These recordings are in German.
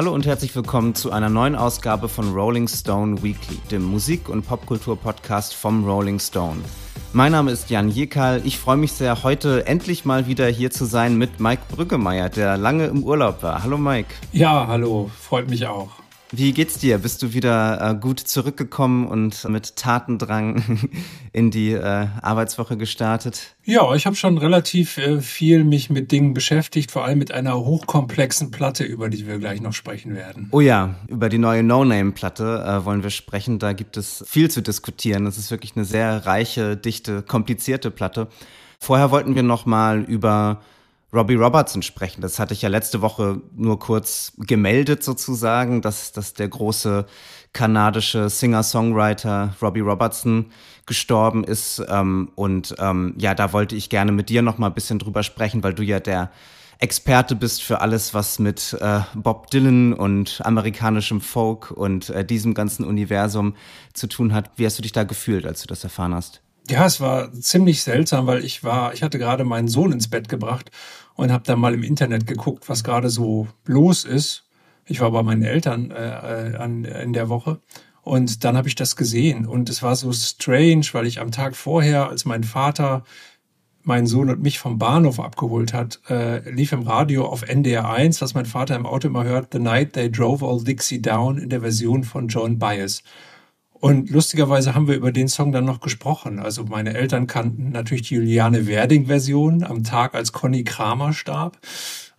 Hallo und herzlich willkommen zu einer neuen Ausgabe von Rolling Stone Weekly, dem Musik- und Popkultur-Podcast vom Rolling Stone. Mein Name ist Jan Jekal. Ich freue mich sehr, heute endlich mal wieder hier zu sein mit Mike Brüggemeier, der lange im Urlaub war. Hallo Mike. Ja, hallo, freut mich auch. Wie geht's dir? Bist du wieder äh, gut zurückgekommen und mit Tatendrang in die äh, Arbeitswoche gestartet? Ja, ich habe schon relativ äh, viel mich mit Dingen beschäftigt, vor allem mit einer hochkomplexen Platte, über die wir gleich noch sprechen werden. Oh ja, über die neue No-Name-Platte äh, wollen wir sprechen. Da gibt es viel zu diskutieren. Das ist wirklich eine sehr reiche, dichte, komplizierte Platte. Vorher wollten wir noch mal über Robbie Robertson sprechen. Das hatte ich ja letzte Woche nur kurz gemeldet sozusagen, dass, dass der große kanadische Singer-Songwriter Robbie Robertson gestorben ist. Ähm, und ähm, ja, da wollte ich gerne mit dir noch mal ein bisschen drüber sprechen, weil du ja der Experte bist für alles, was mit äh, Bob Dylan und amerikanischem Folk und äh, diesem ganzen Universum zu tun hat. Wie hast du dich da gefühlt, als du das erfahren hast? Ja, es war ziemlich seltsam, weil ich war, ich hatte gerade meinen Sohn ins Bett gebracht und habe dann mal im Internet geguckt, was gerade so los ist. Ich war bei meinen Eltern äh, an, in der Woche und dann habe ich das gesehen und es war so strange, weil ich am Tag vorher, als mein Vater meinen Sohn und mich vom Bahnhof abgeholt hat, äh, lief im Radio auf NDR 1, was mein Vater im Auto immer hört, The Night They Drove All Dixie Down in der Version von John Bias. Und lustigerweise haben wir über den Song dann noch gesprochen. Also meine Eltern kannten natürlich die Juliane Werding-Version am Tag, als Conny Kramer starb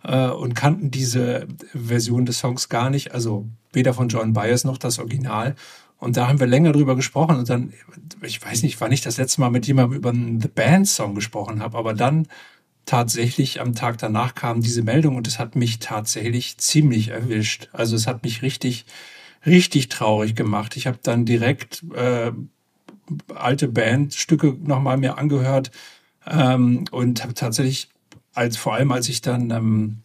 äh, und kannten diese Version des Songs gar nicht. Also weder von John Byers noch das Original. Und da haben wir länger drüber gesprochen und dann, ich weiß nicht, wann ich das letzte Mal mit jemandem über einen The Band Song gesprochen habe, aber dann tatsächlich am Tag danach kam diese Meldung und es hat mich tatsächlich ziemlich erwischt. Also es hat mich richtig richtig traurig gemacht. Ich habe dann direkt äh, alte Bandstücke nochmal mir angehört ähm, und habe tatsächlich, als vor allem als ich dann ähm,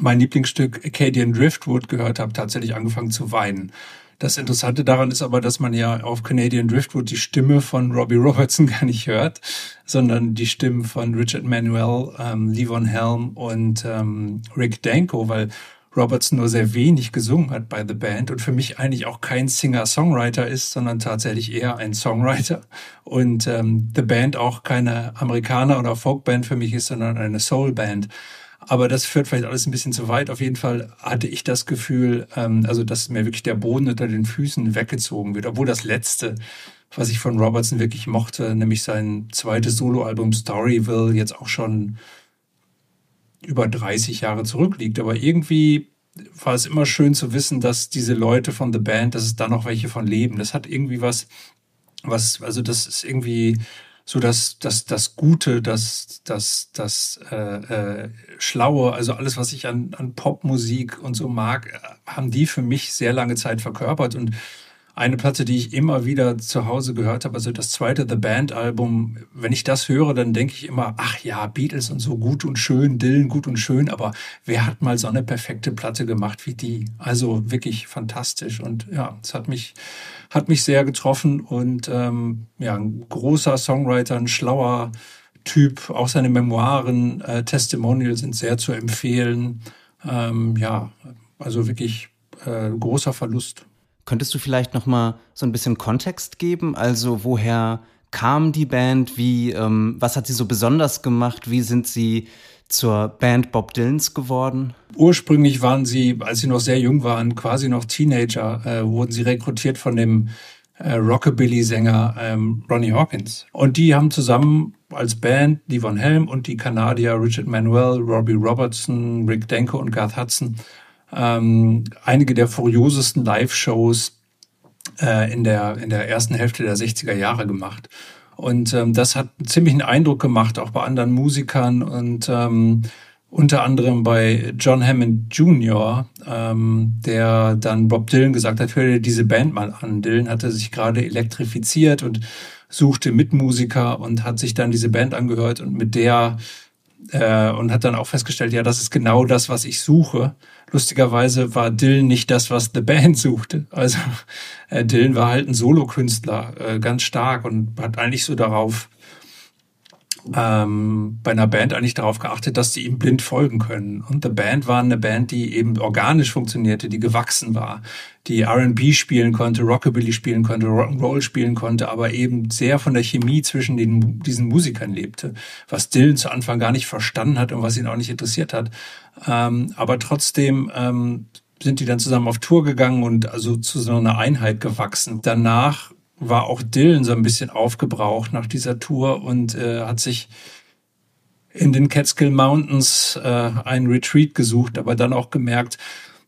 mein Lieblingsstück Acadian Driftwood gehört habe, tatsächlich angefangen zu weinen. Das Interessante daran ist aber, dass man ja auf Canadian Driftwood die Stimme von Robbie Robertson gar nicht hört, sondern die Stimmen von Richard Manuel, ähm, Levon Helm und ähm, Rick Danko, weil Robertson nur sehr wenig gesungen hat bei The Band und für mich eigentlich auch kein Singer-Songwriter ist, sondern tatsächlich eher ein Songwriter. Und ähm, The Band auch keine Amerikaner- oder Folkband für mich ist, sondern eine Soul-Band. Aber das führt vielleicht alles ein bisschen zu weit. Auf jeden Fall hatte ich das Gefühl, ähm, also dass mir wirklich der Boden unter den Füßen weggezogen wird, obwohl das letzte was ich von Robertson wirklich mochte, nämlich sein zweites Soloalbum Storyville, jetzt auch schon über 30 Jahre zurückliegt. Aber irgendwie war es immer schön zu wissen, dass diese Leute von The Band, dass es da noch welche von leben. Das hat irgendwie was, was, also das ist irgendwie so das, das, das Gute, das, das, das äh, äh, Schlaue, also alles, was ich an, an Popmusik und so mag, haben die für mich sehr lange Zeit verkörpert und eine Platte, die ich immer wieder zu Hause gehört habe, also das zweite The Band Album. Wenn ich das höre, dann denke ich immer, ach ja, Beatles und so gut und schön, Dylan gut und schön, aber wer hat mal so eine perfekte Platte gemacht wie die? Also wirklich fantastisch und ja, es hat mich hat mich sehr getroffen und ähm, ja, ein großer Songwriter, ein schlauer Typ, auch seine Memoiren, äh, Testimonials sind sehr zu empfehlen. Ähm, ja, also wirklich äh, großer Verlust. Könntest du vielleicht noch mal so ein bisschen Kontext geben? Also woher kam die Band? Wie, ähm, was hat sie so besonders gemacht? Wie sind sie zur Band Bob Dylans geworden? Ursprünglich waren sie, als sie noch sehr jung waren, quasi noch Teenager, äh, wurden sie rekrutiert von dem äh, Rockabilly-Sänger ähm, Ronnie Hawkins. Und die haben zusammen als Band die Von Helm und die Kanadier Richard Manuel, Robbie Robertson, Rick Denko und Garth Hudson ähm, einige der furiosesten Live-Shows äh, in, der, in der ersten Hälfte der 60er Jahre gemacht. Und ähm, das hat einen ziemlichen Eindruck gemacht, auch bei anderen Musikern und ähm, unter anderem bei John Hammond Jr., ähm, der dann Bob Dylan gesagt hat, hör dir diese Band mal an. Dylan hatte sich gerade elektrifiziert und suchte Mitmusiker und hat sich dann diese Band angehört und mit der äh, und hat dann auch festgestellt, ja, das ist genau das, was ich suche. Lustigerweise war Dylan nicht das, was The Band suchte. Also äh, Dylan war halt ein Solokünstler, äh, ganz stark und hat eigentlich so darauf ähm, bei einer Band eigentlich darauf geachtet, dass die ihm blind folgen können. Und The Band war eine Band, die eben organisch funktionierte, die gewachsen war, die R&B spielen konnte, Rockabilly spielen konnte, Rock'n'Roll spielen konnte, aber eben sehr von der Chemie zwischen den, diesen Musikern lebte, was Dylan zu Anfang gar nicht verstanden hat und was ihn auch nicht interessiert hat. Ähm, aber trotzdem ähm, sind die dann zusammen auf Tour gegangen und also zu so einer Einheit gewachsen. Danach war auch Dylan so ein bisschen aufgebraucht nach dieser Tour und äh, hat sich in den Catskill Mountains äh, einen Retreat gesucht, aber dann auch gemerkt,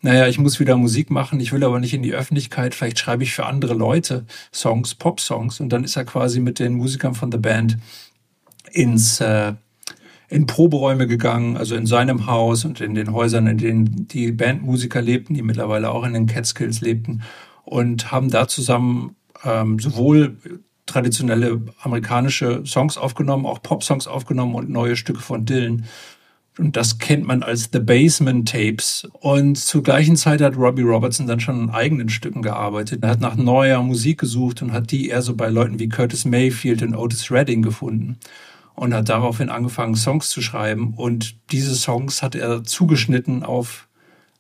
naja, ich muss wieder Musik machen, ich will aber nicht in die Öffentlichkeit, vielleicht schreibe ich für andere Leute Songs, Pop-Songs. Und dann ist er quasi mit den Musikern von der Band ins äh, in Proberäume gegangen, also in seinem Haus und in den Häusern, in denen die Bandmusiker lebten, die mittlerweile auch in den Catskills lebten und haben da zusammen ähm, sowohl traditionelle amerikanische Songs aufgenommen, auch Pop-Songs aufgenommen und neue Stücke von Dylan. Und das kennt man als The Basement Tapes. Und zur gleichen Zeit hat Robbie Robertson dann schon an eigenen Stücken gearbeitet. Er hat nach neuer Musik gesucht und hat die eher so bei Leuten wie Curtis Mayfield und Otis Redding gefunden. Und hat daraufhin angefangen, Songs zu schreiben. Und diese Songs hat er zugeschnitten auf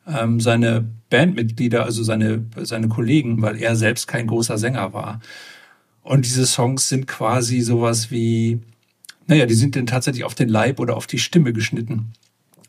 ähm, seine Bandmitglieder, also seine, seine Kollegen, weil er selbst kein großer Sänger war. Und diese Songs sind quasi sowas wie, naja, die sind dann tatsächlich auf den Leib oder auf die Stimme geschnitten.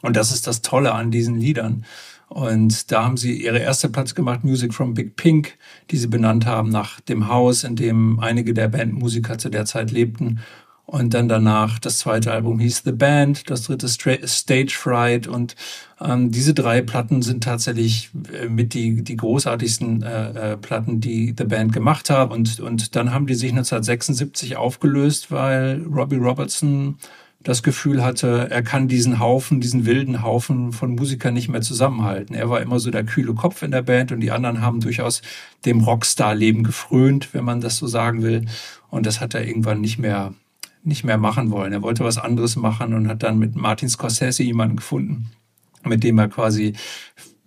Und das ist das Tolle an diesen Liedern. Und da haben sie ihre erste Platz gemacht, Music from Big Pink, die sie benannt haben nach dem Haus, in dem einige der Bandmusiker zu der Zeit lebten. Und dann danach das zweite Album hieß The Band, das dritte Stage Fright. Und ähm, diese drei Platten sind tatsächlich äh, mit die, die großartigsten äh, äh, Platten, die The Band gemacht hat. Und, und dann haben die sich 1976 aufgelöst, weil Robbie Robertson das Gefühl hatte, er kann diesen Haufen, diesen wilden Haufen von Musikern nicht mehr zusammenhalten. Er war immer so der kühle Kopf in der Band und die anderen haben durchaus dem Rockstar-Leben gefrönt, wenn man das so sagen will. Und das hat er irgendwann nicht mehr nicht mehr machen wollen. Er wollte was anderes machen und hat dann mit Martin Scorsese jemanden gefunden, mit dem er quasi,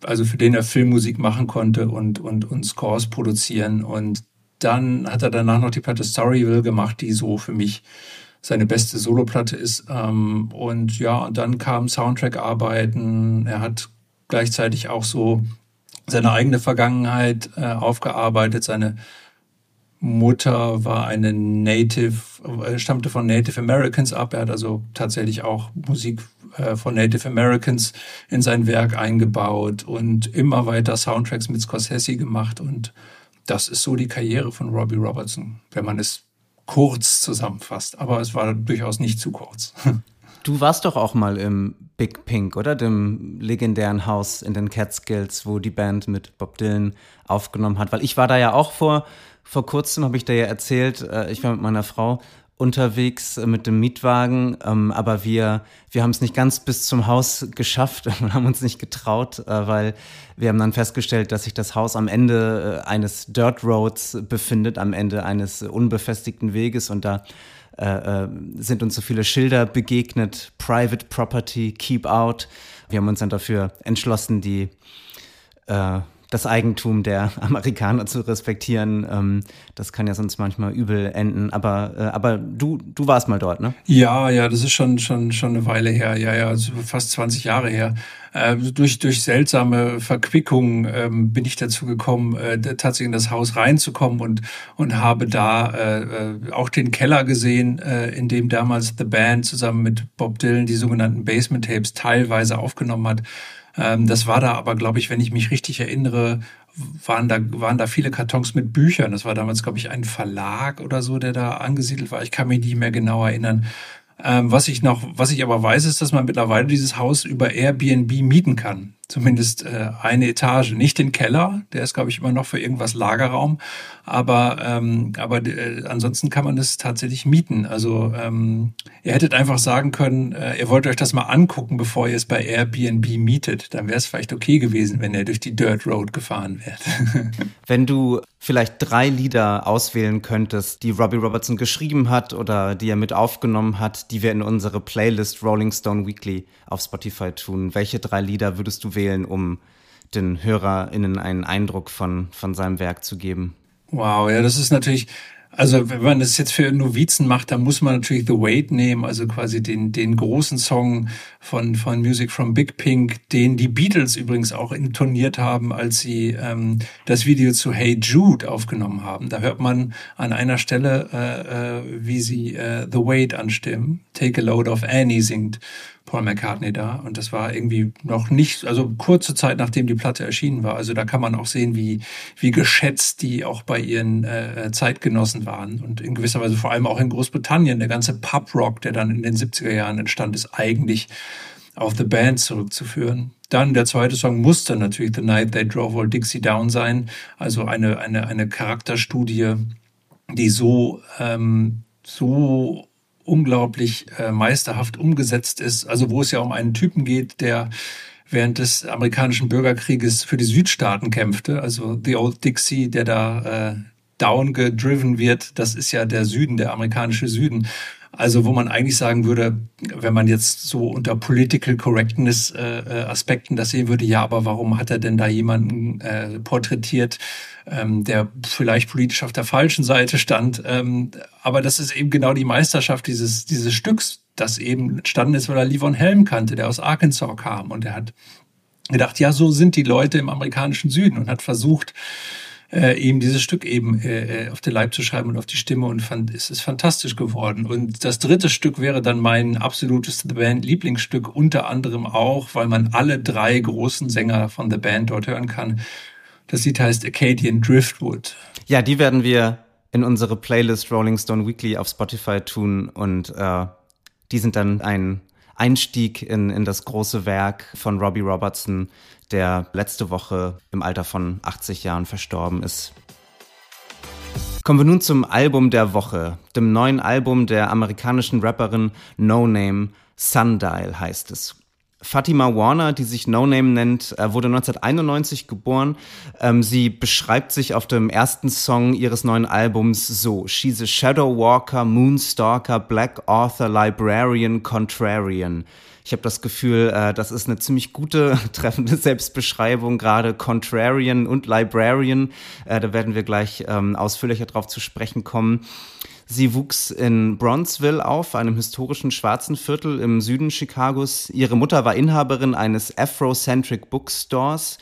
also für den er Filmmusik machen konnte und, und, und Scores produzieren. Und dann hat er danach noch die Platte Storyville gemacht, die so für mich seine beste Soloplatte ist. Ähm, und ja, und dann kam Soundtrack-Arbeiten. Er hat gleichzeitig auch so seine eigene Vergangenheit äh, aufgearbeitet, seine Mutter war eine Native, äh, stammte von Native Americans ab. Er hat also tatsächlich auch Musik äh, von Native Americans in sein Werk eingebaut und immer weiter Soundtracks mit Scorsese gemacht. Und das ist so die Karriere von Robbie Robertson, wenn man es kurz zusammenfasst. Aber es war durchaus nicht zu kurz. Du warst doch auch mal im Big Pink, oder? Dem legendären Haus in den Catskills, wo die Band mit Bob Dylan aufgenommen hat. Weil ich war da ja auch vor vor kurzem habe ich dir ja erzählt, äh, ich war mit meiner Frau unterwegs äh, mit dem Mietwagen, ähm, aber wir, wir haben es nicht ganz bis zum Haus geschafft. Und haben uns nicht getraut, äh, weil wir haben dann festgestellt, dass sich das Haus am Ende eines Dirt Roads befindet, am Ende eines unbefestigten Weges. Und da äh, sind uns so viele Schilder begegnet, Private Property, Keep Out. Wir haben uns dann dafür entschlossen, die äh, das Eigentum der Amerikaner zu respektieren. Ähm, das kann ja sonst manchmal übel enden. Aber, äh, aber du, du warst mal dort, ne? Ja, ja, das ist schon, schon, schon eine Weile her. Ja, ja, also fast 20 Jahre her. Äh, durch, durch seltsame Verquickungen ähm, bin ich dazu gekommen, äh, tatsächlich in das Haus reinzukommen und, und habe da äh, äh, auch den Keller gesehen, äh, in dem damals The Band zusammen mit Bob Dylan die sogenannten Basement Tapes teilweise aufgenommen hat. Ähm, das war da aber, glaube ich, wenn ich mich richtig erinnere, waren da, waren da viele Kartons mit Büchern. Das war damals, glaube ich, ein Verlag oder so, der da angesiedelt war. Ich kann mich nicht mehr genau erinnern. Ähm, was ich noch, was ich aber weiß, ist, dass man mittlerweile dieses Haus über Airbnb mieten kann. Zumindest äh, eine Etage, nicht den Keller, der ist, glaube ich, immer noch für irgendwas Lagerraum. Aber, ähm, aber äh, ansonsten kann man es tatsächlich mieten. Also ähm, ihr hättet einfach sagen können, äh, ihr wollt euch das mal angucken, bevor ihr es bei Airbnb mietet. Dann wäre es vielleicht okay gewesen, wenn ihr durch die Dirt Road gefahren wärt. wenn du vielleicht drei Lieder auswählen könntest, die Robbie Robertson geschrieben hat oder die er mit aufgenommen hat, die wir in unsere Playlist Rolling Stone Weekly auf Spotify tun, welche drei Lieder würdest du wählen, um den HörerInnen einen Eindruck von, von seinem Werk zu geben? Wow, ja, das ist natürlich Also wenn man das jetzt für Novizen macht, dann muss man natürlich The Wait nehmen, also quasi den, den großen Song von, von Music from Big Pink, den die Beatles übrigens auch intoniert haben, als sie ähm, das Video zu Hey Jude aufgenommen haben. Da hört man an einer Stelle, äh, äh, wie sie äh, The Wait anstimmen. Take a Load of Annie singt Paul McCartney da. Und das war irgendwie noch nicht, also kurze Zeit nachdem die Platte erschienen war. Also da kann man auch sehen, wie, wie geschätzt die auch bei ihren äh, Zeitgenossen waren. Und in gewisser Weise vor allem auch in Großbritannien. Der ganze Pub-Rock, der dann in den 70er Jahren entstand, ist eigentlich auf The Band zurückzuführen. Dann der zweite Song muss dann natürlich The Night They Drove All Dixie Down sein. Also eine, eine, eine Charakterstudie, die so, ähm, so unglaublich äh, meisterhaft umgesetzt ist. Also wo es ja um einen Typen geht, der während des amerikanischen Bürgerkrieges für die Südstaaten kämpfte. Also The Old Dixie, der da äh, down gedriven wird. Das ist ja der Süden, der amerikanische Süden. Also wo man eigentlich sagen würde, wenn man jetzt so unter Political Correctness äh, äh, Aspekten das sehen würde, ja, aber warum hat er denn da jemanden äh, porträtiert, ähm, der vielleicht politisch auf der falschen Seite stand? Ähm, aber das ist eben genau die Meisterschaft dieses, dieses Stücks, das eben entstanden ist, weil er Livon Helm kannte, der aus Arkansas kam und er hat gedacht, ja, so sind die Leute im amerikanischen Süden und hat versucht, äh, eben dieses Stück eben äh, äh, auf den Leib zu schreiben und auf die Stimme und fand, es ist fantastisch geworden. Und das dritte Stück wäre dann mein absolutes The Band Lieblingsstück, unter anderem auch, weil man alle drei großen Sänger von The Band dort hören kann. Das Lied heißt Acadian Driftwood. Ja, die werden wir in unsere Playlist Rolling Stone Weekly auf Spotify tun und äh, die sind dann ein Einstieg in, in das große Werk von Robbie Robertson, der letzte Woche im Alter von 80 Jahren verstorben ist. Kommen wir nun zum Album der Woche, dem neuen Album der amerikanischen Rapperin No Name, Sundial heißt es. Fatima Warner, die sich No Name nennt, äh, wurde 1991 geboren. Ähm, sie beschreibt sich auf dem ersten Song ihres neuen Albums so: She's a Shadow Walker, Moonstalker, Black Author, Librarian, Contrarian. Ich habe das Gefühl, äh, das ist eine ziemlich gute, treffende Selbstbeschreibung, gerade Contrarian und Librarian. Äh, da werden wir gleich ähm, ausführlicher drauf zu sprechen kommen. Sie wuchs in Bronzeville auf, einem historischen schwarzen Viertel im Süden Chicagos. Ihre Mutter war Inhaberin eines Afrocentric Bookstores.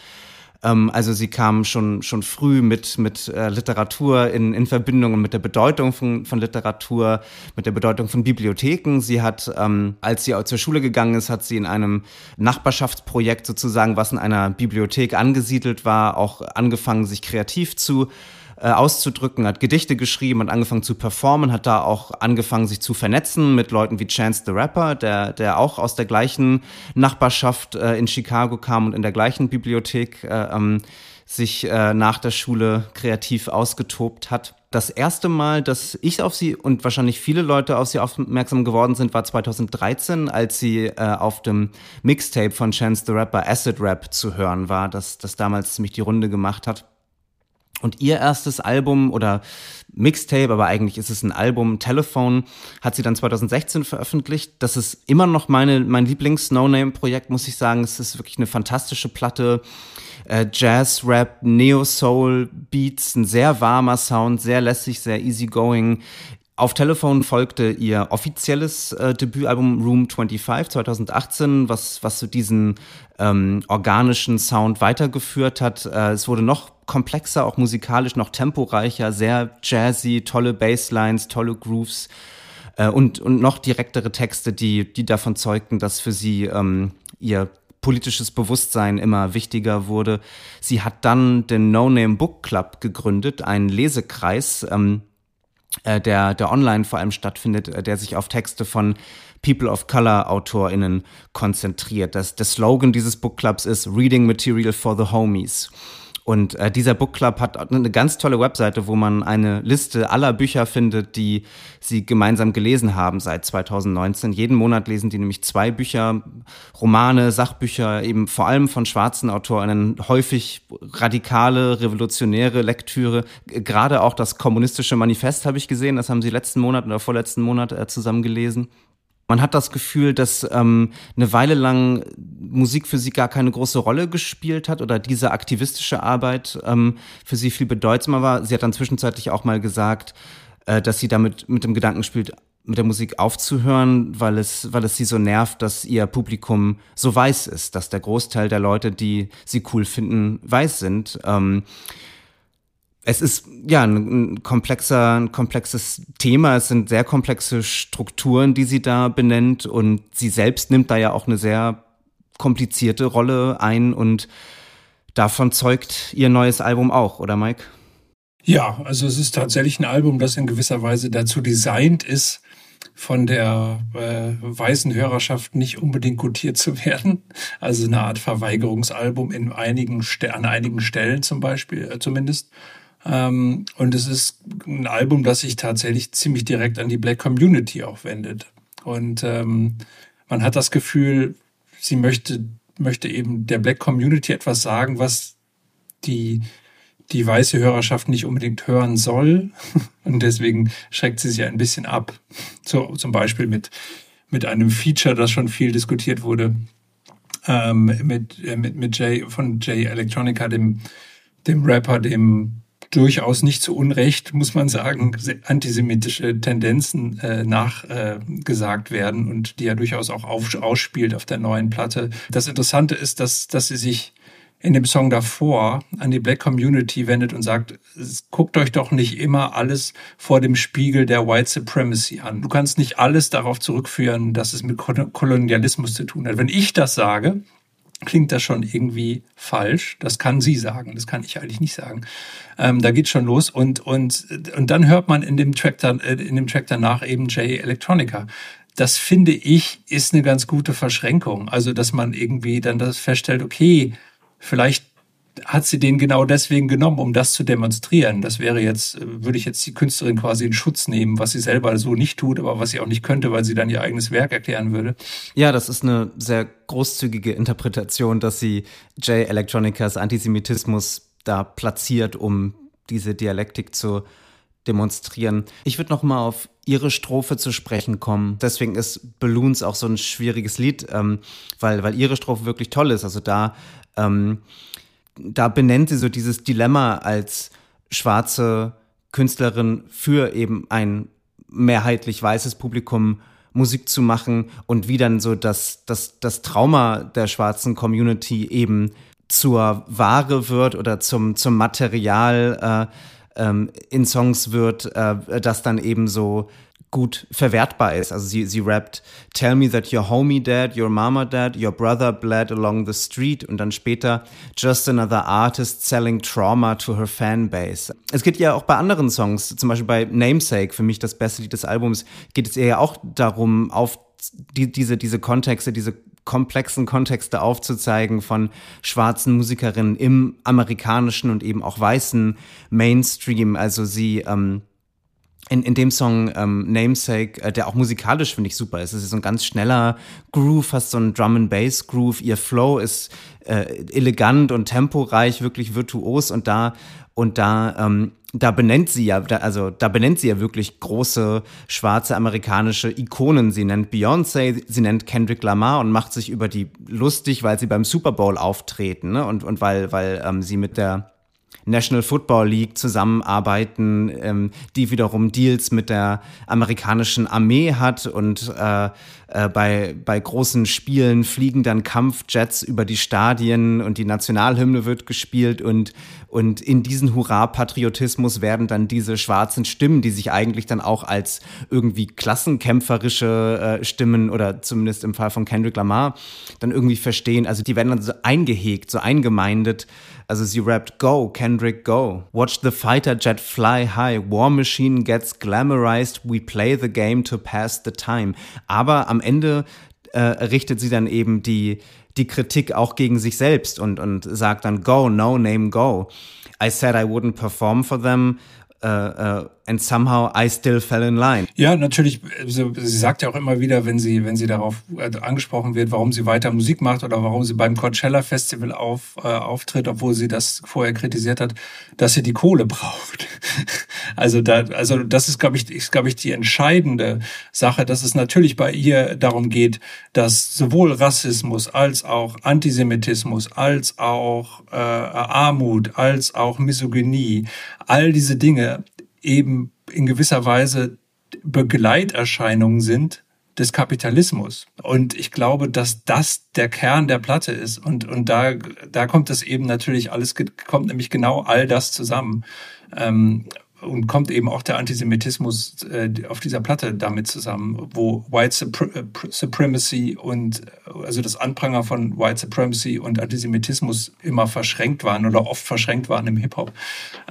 Ähm, also sie kam schon, schon früh mit, mit äh, Literatur in, in Verbindung und mit der Bedeutung von, von Literatur, mit der Bedeutung von Bibliotheken. Sie hat, ähm, als sie zur Schule gegangen ist, hat sie in einem Nachbarschaftsprojekt sozusagen, was in einer Bibliothek angesiedelt war, auch angefangen, sich kreativ zu äh, auszudrücken, hat Gedichte geschrieben, hat angefangen zu performen, hat da auch angefangen, sich zu vernetzen mit Leuten wie Chance the Rapper, der, der auch aus der gleichen Nachbarschaft äh, in Chicago kam und in der gleichen Bibliothek äh, ähm, sich äh, nach der Schule kreativ ausgetobt hat. Das erste Mal, dass ich auf sie und wahrscheinlich viele Leute auf sie aufmerksam geworden sind, war 2013, als sie äh, auf dem Mixtape von Chance the Rapper Acid Rap zu hören war, das, das damals ziemlich die Runde gemacht hat. Und ihr erstes Album oder Mixtape, aber eigentlich ist es ein Album, Telephone, hat sie dann 2016 veröffentlicht. Das ist immer noch meine, mein Lieblings-No-Name-Projekt, muss ich sagen. Es ist wirklich eine fantastische Platte. Äh, Jazz, Rap, Neo-Soul, Beats, ein sehr warmer Sound, sehr lässig, sehr easygoing. Auf Telefon folgte ihr offizielles äh, Debütalbum Room 25 2018, was, was so diesen ähm, organischen Sound weitergeführt hat. Äh, es wurde noch komplexer, auch musikalisch noch temporeicher, sehr jazzy, tolle Basslines, tolle Grooves äh, und, und noch direktere Texte, die, die davon zeugten, dass für sie ähm, ihr politisches Bewusstsein immer wichtiger wurde. Sie hat dann den No Name Book Club gegründet, einen Lesekreis, ähm, äh, der, der online vor allem stattfindet, äh, der sich auf Texte von People of Color AutorInnen konzentriert. Das, der Slogan dieses Bookclubs ist Reading Material for the Homies. Und äh, dieser Book Club hat eine ganz tolle Webseite, wo man eine Liste aller Bücher findet, die sie gemeinsam gelesen haben seit 2019. Jeden Monat lesen die nämlich zwei Bücher, Romane, Sachbücher, eben vor allem von schwarzen AutorInnen, häufig radikale, revolutionäre Lektüre. Gerade auch das kommunistische Manifest habe ich gesehen, das haben sie letzten Monat oder vorletzten Monat äh, zusammen gelesen. Man hat das Gefühl, dass ähm, eine Weile lang Musik für sie gar keine große Rolle gespielt hat oder diese aktivistische Arbeit ähm, für sie viel bedeutsamer war. Sie hat dann zwischenzeitlich auch mal gesagt, äh, dass sie damit mit dem Gedanken spielt, mit der Musik aufzuhören, weil es, weil es sie so nervt, dass ihr Publikum so weiß ist, dass der Großteil der Leute, die sie cool finden, weiß sind. Ähm, es ist ja ein, ein, komplexer, ein komplexes Thema. Es sind sehr komplexe Strukturen, die sie da benennt und sie selbst nimmt da ja auch eine sehr komplizierte Rolle ein und davon zeugt ihr neues Album auch, oder Mike? Ja, also es ist tatsächlich ein Album, das in gewisser Weise dazu designt ist, von der äh, weißen Hörerschaft nicht unbedingt gutiert zu werden. Also eine Art Verweigerungsalbum in einigen an einigen Stellen zum Beispiel äh, zumindest. Ähm, und es ist ein Album, das sich tatsächlich ziemlich direkt an die Black Community auch wendet. Und ähm, man hat das Gefühl, sie möchte möchte eben der Black Community etwas sagen, was die die weiße Hörerschaft nicht unbedingt hören soll. Und deswegen schreckt sie sich ein bisschen ab. So, zum Beispiel mit, mit einem Feature, das schon viel diskutiert wurde, ähm, mit, äh, mit, mit Jay, von Jay Electronica, dem, dem Rapper, dem durchaus nicht zu Unrecht, muss man sagen, antisemitische Tendenzen äh, nachgesagt äh, werden und die er durchaus auch auf, ausspielt auf der neuen Platte. Das Interessante ist, dass, dass sie sich in dem Song davor an die Black Community wendet und sagt, guckt euch doch nicht immer alles vor dem Spiegel der White Supremacy an. Du kannst nicht alles darauf zurückführen, dass es mit Kolonialismus zu tun hat. Wenn ich das sage, klingt das schon irgendwie falsch. Das kann sie sagen, das kann ich eigentlich nicht sagen. Ähm, da geht schon los und und und dann hört man in dem Track dann äh, in dem Track danach eben Jay Electronica. Das finde ich ist eine ganz gute Verschränkung. Also dass man irgendwie dann das feststellt, okay, Vielleicht hat sie den genau deswegen genommen, um das zu demonstrieren. Das wäre jetzt, äh, würde ich jetzt die Künstlerin quasi in Schutz nehmen, was sie selber so nicht tut, aber was sie auch nicht könnte, weil sie dann ihr eigenes Werk erklären würde. Ja, das ist eine sehr großzügige Interpretation, dass sie Jay Electronicas Antisemitismus da platziert, um diese Dialektik zu demonstrieren. Ich würde noch mal auf ihre Strophe zu sprechen kommen. Deswegen ist Balloons auch so ein schwieriges Lied, ähm, weil, weil ihre Strophe wirklich toll ist. Also da ähm, da benennt sie so dieses Dilemma als schwarze Künstlerin für eben ein mehrheitlich weißes Publikum Musik zu machen und wie dann so das, das, das Trauma der schwarzen Community eben zur Ware wird oder zum, zum Material äh, ähm, in Songs wird, äh, das dann eben so gut verwertbar ist. Also sie, sie rappt, Tell me that your homie dead, your mama dead, your brother bled along the street und dann später Just another artist selling trauma to her fanbase. Es geht ja auch bei anderen Songs, zum Beispiel bei Namesake, für mich das beste Lied des Albums, geht es eher ja auch darum, auf die, diese, diese Kontexte, diese komplexen Kontexte aufzuzeigen von schwarzen Musikerinnen im amerikanischen und eben auch weißen Mainstream. Also sie ähm, in, in dem Song ähm, Namesake, äh, der auch musikalisch finde ich super ist. Es ist so ein ganz schneller Groove, fast so ein Drum and Bass Groove. Ihr Flow ist äh, elegant und temporeich, wirklich virtuos und da und da ähm, da benennt sie ja, also da benennt sie ja wirklich große schwarze amerikanische Ikonen. Sie nennt Beyoncé, sie nennt Kendrick Lamar und macht sich über die lustig, weil sie beim Super Bowl auftreten ne? und und weil weil ähm, sie mit der National Football League zusammenarbeiten, ähm, die wiederum Deals mit der amerikanischen Armee hat und äh, äh, bei, bei großen Spielen fliegen dann Kampfjets über die Stadien und die Nationalhymne wird gespielt und, und in diesen Hurra-Patriotismus werden dann diese schwarzen Stimmen, die sich eigentlich dann auch als irgendwie klassenkämpferische äh, Stimmen oder zumindest im Fall von Kendrick Lamar dann irgendwie verstehen, also die werden dann so eingehegt, so eingemeindet also sie rappt Go, Kendrick, go. Watch the fighter jet fly high. War Machine gets glamorized. We play the game to pass the time. Aber am Ende äh, richtet sie dann eben die, die Kritik auch gegen sich selbst und, und sagt dann Go, no name, go. I said I wouldn't perform for them uh, uh, and somehow I still fell in line. Ja, natürlich. Sie, sagt ja auch immer wieder, wenn sie, wenn sie darauf äh, angesprochen wird, warum sie weiter Musik macht oder warum sie beim Coachella Festival auf, äh, auftritt, obwohl sie das vorher kritisiert hat, dass sie die Kohle braucht. also da, also das ist, glaube ich, ist, glaube ich, die entscheidende Sache, dass es natürlich bei ihr darum geht, dass sowohl Rassismus als auch Antisemitismus, als auch äh, Armut, als auch Misogynie, all diese Dinge eben in gewisser Weise Begleiterscheinungen sind des Kapitalismus. Und ich glaube, dass das der Kern der Platte ist. Und, und da, da kommt es eben natürlich alles, kommt nämlich genau all das zusammen. Ähm, und kommt eben auch der Antisemitismus äh, auf dieser Platte damit zusammen, wo White äh, Supremacy und also das Anpranger von White Supremacy und Antisemitismus immer verschränkt waren oder oft verschränkt waren im Hip-Hop.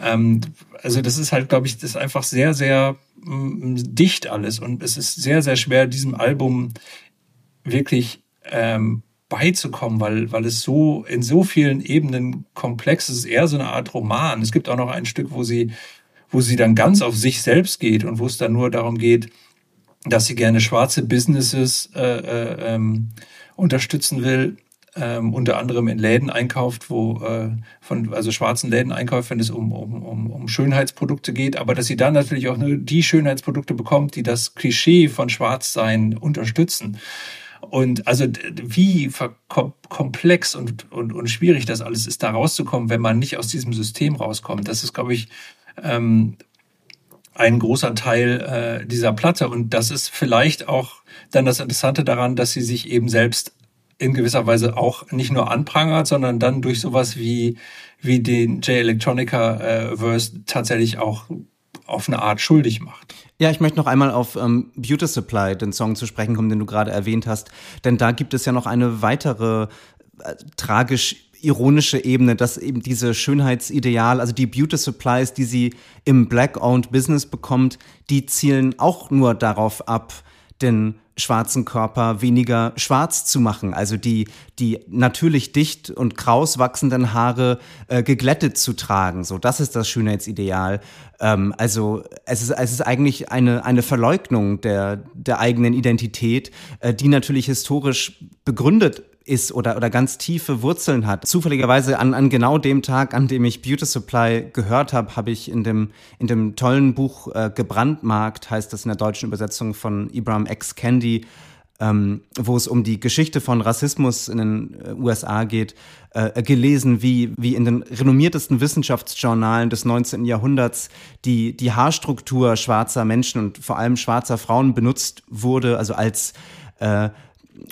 Ähm, also das ist halt, glaube ich, das ist einfach sehr, sehr mh, dicht alles und es ist sehr, sehr schwer, diesem Album wirklich ähm, beizukommen, weil, weil es so in so vielen Ebenen komplex ist. Es ist eher so eine Art Roman. Es gibt auch noch ein Stück, wo sie wo sie dann ganz auf sich selbst geht und wo es dann nur darum geht, dass sie gerne schwarze Businesses äh, äh, ähm, unterstützen will, ähm, unter anderem in Läden einkauft, wo äh, von also schwarzen Läden einkauft, wenn es um, um, um, um Schönheitsprodukte geht, aber dass sie dann natürlich auch nur die Schönheitsprodukte bekommt, die das Klischee von Schwarzsein unterstützen. Und also wie komplex und, und, und schwierig das alles ist, da rauszukommen, wenn man nicht aus diesem System rauskommt. Das ist, glaube ich, ähm, ein großer Teil äh, dieser Platte. Und das ist vielleicht auch dann das Interessante daran, dass sie sich eben selbst in gewisser Weise auch nicht nur anprangert, sondern dann durch sowas wie, wie den J Electronica äh, Verse tatsächlich auch auf eine Art schuldig macht. Ja, ich möchte noch einmal auf ähm, Beauty Supply, den Song zu sprechen kommen, den du gerade erwähnt hast. Denn da gibt es ja noch eine weitere äh, tragisch ironische Ebene, dass eben diese Schönheitsideal, also die Beauty Supplies, die sie im Black-owned Business bekommt, die zielen auch nur darauf ab, den schwarzen Körper weniger schwarz zu machen, also die, die natürlich dicht und kraus wachsenden Haare äh, geglättet zu tragen. So, das ist das Schönheitsideal. Ähm, also es ist, es ist eigentlich eine, eine Verleugnung der, der eigenen Identität, äh, die natürlich historisch begründet ist oder, oder ganz tiefe Wurzeln hat. Zufälligerweise an, an genau dem Tag, an dem ich Beauty Supply gehört habe, habe ich in dem, in dem tollen Buch äh, Gebrandmarkt, heißt das in der deutschen Übersetzung von Ibrahim X. Candy, ähm, wo es um die Geschichte von Rassismus in den äh, USA geht, äh, gelesen, wie, wie in den renommiertesten Wissenschaftsjournalen des 19. Jahrhunderts die, die Haarstruktur schwarzer Menschen und vor allem schwarzer Frauen benutzt wurde, also als äh,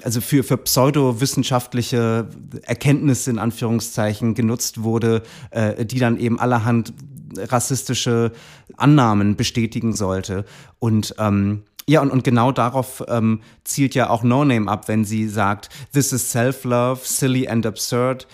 also für, für pseudowissenschaftliche Erkenntnisse in Anführungszeichen genutzt wurde, äh, die dann eben allerhand rassistische Annahmen bestätigen sollte. Und ähm, ja, und, und genau darauf ähm, zielt ja auch No Name ab, wenn sie sagt, this is self-love, silly and absurd.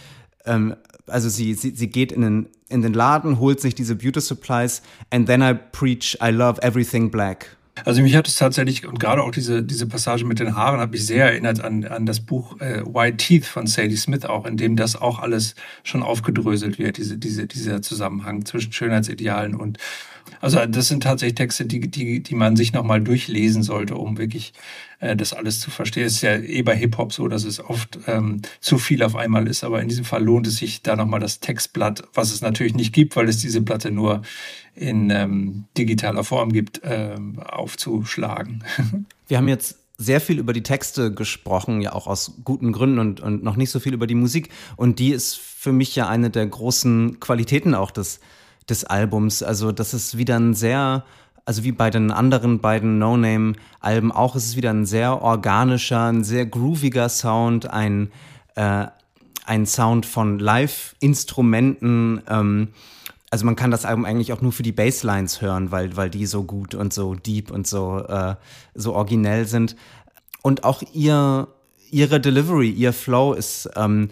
Ähm, also sie, sie, sie geht in den, in den Laden, holt sich diese Beauty Supplies and then I preach I love everything black. Also mich hat es tatsächlich, und gerade auch diese, diese Passage mit den Haaren hat mich sehr erinnert an, an das Buch äh, White Teeth von Sadie Smith auch, in dem das auch alles schon aufgedröselt wird, diese, diese, dieser Zusammenhang zwischen Schönheitsidealen und also das sind tatsächlich Texte, die, die, die man sich nochmal durchlesen sollte, um wirklich äh, das alles zu verstehen. Es ist ja eh bei Hip-Hop so, dass es oft ähm, zu viel auf einmal ist, aber in diesem Fall lohnt es sich, da nochmal das Textblatt, was es natürlich nicht gibt, weil es diese Platte nur in ähm, digitaler Form gibt, ähm, aufzuschlagen. Wir haben jetzt sehr viel über die Texte gesprochen, ja auch aus guten Gründen und, und noch nicht so viel über die Musik. Und die ist für mich ja eine der großen Qualitäten auch des des Albums. Also das ist wieder ein sehr, also wie bei den anderen beiden No-Name-Alben auch, ist es wieder ein sehr organischer, ein sehr grooviger Sound, ein, äh, ein Sound von Live-Instrumenten. Ähm, also man kann das Album eigentlich auch nur für die Basslines hören, weil, weil die so gut und so deep und so, äh, so originell sind. Und auch ihr, ihre Delivery, ihr Flow ist ähm,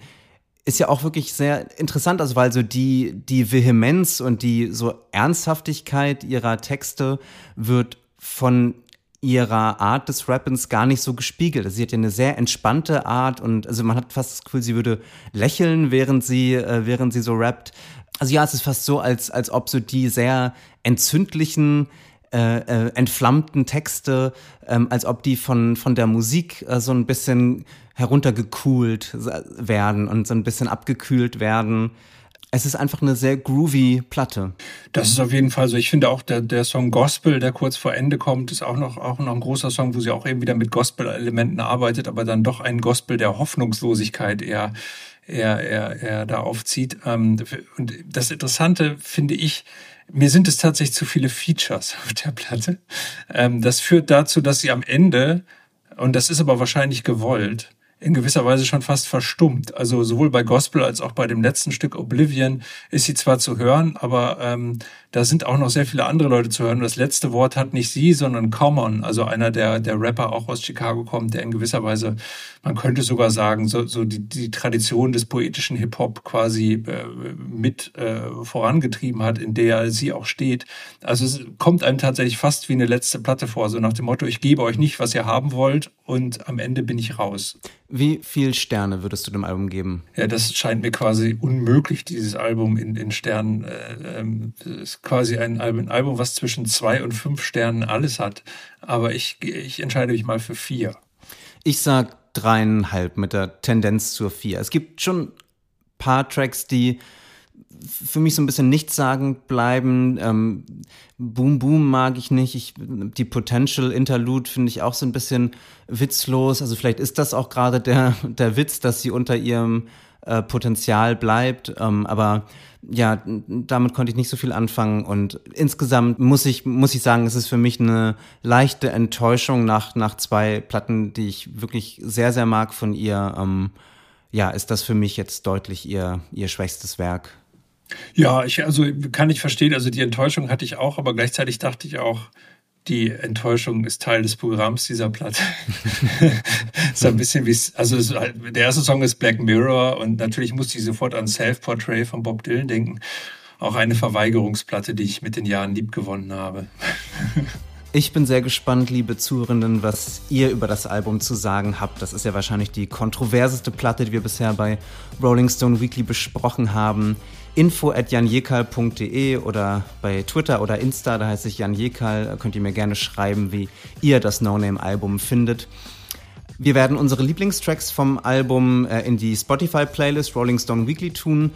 ist ja auch wirklich sehr interessant, also weil so die, die Vehemenz und die so Ernsthaftigkeit ihrer Texte wird von ihrer Art des Rappens gar nicht so gespiegelt. Sie hat ja eine sehr entspannte Art und also man hat fast das Gefühl, sie würde lächeln, während sie, äh, während sie so rappt. Also ja, es ist fast so, als, als ob so die sehr entzündlichen, äh, äh, entflammten Texte, ähm, als ob die von, von der Musik äh, so ein bisschen heruntergekühlt werden und so ein bisschen abgekühlt werden. Es ist einfach eine sehr groovy Platte. Das ist auf jeden Fall so. Ich finde auch der, der Song Gospel, der kurz vor Ende kommt, ist auch noch, auch noch ein großer Song, wo sie auch eben wieder mit Gospel-Elementen arbeitet, aber dann doch ein Gospel der Hoffnungslosigkeit eher, eher, eher, eher da aufzieht. Ähm, und das Interessante finde ich, mir sind es tatsächlich zu viele Features auf der Platte. Ähm, das führt dazu, dass sie am Ende, und das ist aber wahrscheinlich gewollt, in gewisser Weise schon fast verstummt. Also sowohl bei Gospel als auch bei dem letzten Stück Oblivion ist sie zwar zu hören, aber ähm, da sind auch noch sehr viele andere Leute zu hören. Das letzte Wort hat nicht sie, sondern Common, also einer der, der Rapper auch aus Chicago kommt, der in gewisser Weise, man könnte sogar sagen, so, so die, die Tradition des poetischen Hip-Hop quasi äh, mit äh, vorangetrieben hat, in der sie auch steht. Also es kommt einem tatsächlich fast wie eine letzte Platte vor, so nach dem Motto, ich gebe euch nicht, was ihr haben wollt und am Ende bin ich raus. Wie viel Sterne würdest du dem Album geben? Ja, das scheint mir quasi unmöglich, dieses Album in, in Sternen. Äh, ähm, ist quasi ein Album, ein Album, was zwischen zwei und fünf Sternen alles hat. Aber ich, ich entscheide mich mal für vier. Ich sag dreieinhalb mit der Tendenz zur vier. Es gibt schon paar Tracks, die für mich so ein bisschen nichtssagend bleiben. Ähm, Boom Boom mag ich nicht. Ich, die Potential Interlude finde ich auch so ein bisschen witzlos. Also vielleicht ist das auch gerade der, der Witz, dass sie unter ihrem äh, Potenzial bleibt. Ähm, aber ja, damit konnte ich nicht so viel anfangen und insgesamt muss ich, muss ich sagen, es ist für mich eine leichte Enttäuschung nach, nach zwei Platten, die ich wirklich sehr, sehr mag von ihr. Ähm, ja, ist das für mich jetzt deutlich ihr, ihr schwächstes Werk. Ja, ich, also kann ich verstehen. Also die Enttäuschung hatte ich auch, aber gleichzeitig dachte ich auch, die Enttäuschung ist Teil des Programms dieser Platte. so ein bisschen wie also es, der erste Song ist Black Mirror und natürlich musste ich sofort an Self-Portrait von Bob Dylan denken. Auch eine Verweigerungsplatte, die ich mit den Jahren liebgewonnen habe. Ich bin sehr gespannt, liebe Zuhörenden, was ihr über das Album zu sagen habt. Das ist ja wahrscheinlich die kontroverseste Platte, die wir bisher bei Rolling Stone Weekly besprochen haben. Info at janjekal.de oder bei Twitter oder Insta, da heiße ich Jan Jekal, könnt ihr mir gerne schreiben, wie ihr das No-Name-Album findet. Wir werden unsere Lieblingstracks vom Album äh, in die Spotify-Playlist Rolling Stone Weekly tun,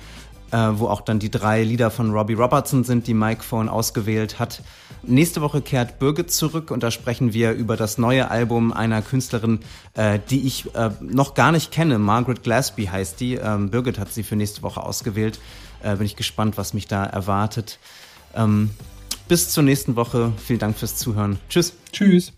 äh, wo auch dann die drei Lieder von Robbie Robertson sind, die Mike vorhin ausgewählt hat. Nächste Woche kehrt Birgit zurück und da sprechen wir über das neue Album einer Künstlerin, äh, die ich äh, noch gar nicht kenne. Margaret Glasby heißt die. Ähm, Birgit hat sie für nächste Woche ausgewählt. Äh, bin ich gespannt, was mich da erwartet. Ähm, bis zur nächsten Woche. Vielen Dank fürs Zuhören. Tschüss. Tschüss.